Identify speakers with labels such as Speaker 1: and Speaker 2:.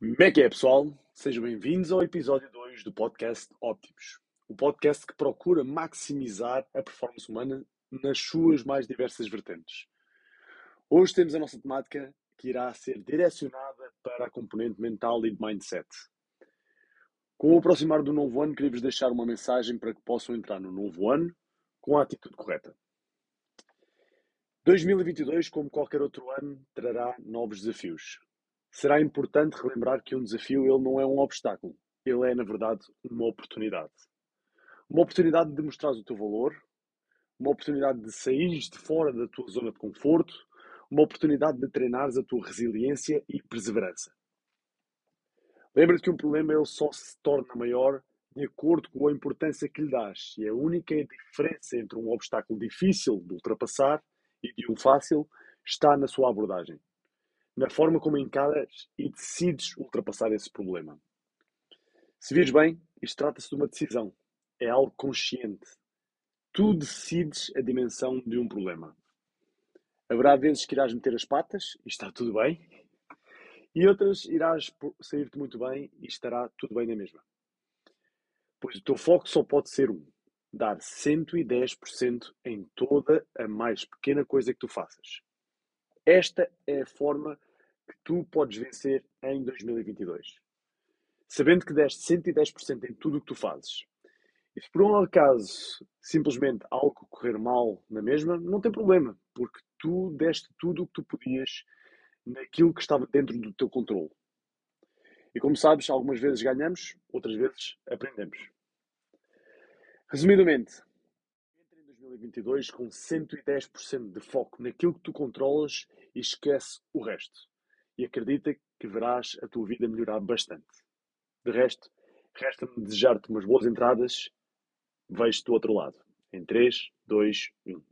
Speaker 1: Como é que é, pessoal? Sejam bem-vindos ao episódio 2 do podcast Óptimos. O podcast que procura maximizar a performance humana nas suas mais diversas vertentes. Hoje temos a nossa temática que irá ser direcionada para a componente mental e de mindset. Com o aproximar do novo ano, queria-vos deixar uma mensagem para que possam entrar no novo ano com a atitude correta. 2022, como qualquer outro ano, trará novos desafios será importante relembrar que um desafio ele não é um obstáculo, ele é, na verdade, uma oportunidade. Uma oportunidade de mostrar o teu valor, uma oportunidade de sair de fora da tua zona de conforto, uma oportunidade de treinares a tua resiliência e perseverança. Lembra-te que um problema ele só se torna maior de acordo com a importância que lhe dás. E a única diferença entre um obstáculo difícil de ultrapassar e de um fácil está na sua abordagem na forma como encaras e decides ultrapassar esse problema. Se vires bem, isto trata-se de uma decisão. É algo consciente. Tu decides a dimensão de um problema. Haverá vezes que irás meter as patas e está tudo bem, e outras irás sair-te muito bem e estará tudo bem na mesma. Pois o teu foco só pode ser um: dar 110% em toda a mais pequena coisa que tu faças. Esta é a forma que tu podes vencer em 2022. Sabendo que deste 110% em tudo o que tu fazes. E se por um acaso simplesmente algo correr mal na mesma, não tem problema, porque tu deste tudo o que tu podias naquilo que estava dentro do teu controle. E como sabes, algumas vezes ganhamos, outras vezes aprendemos. Resumidamente, 2022 com 110% de foco naquilo que tu controlas e esquece o resto e acredita que verás a tua vida melhorar bastante. De resto, resta-me desejar-te umas boas entradas. Vejo-te do outro lado. Em 3, 2, 1.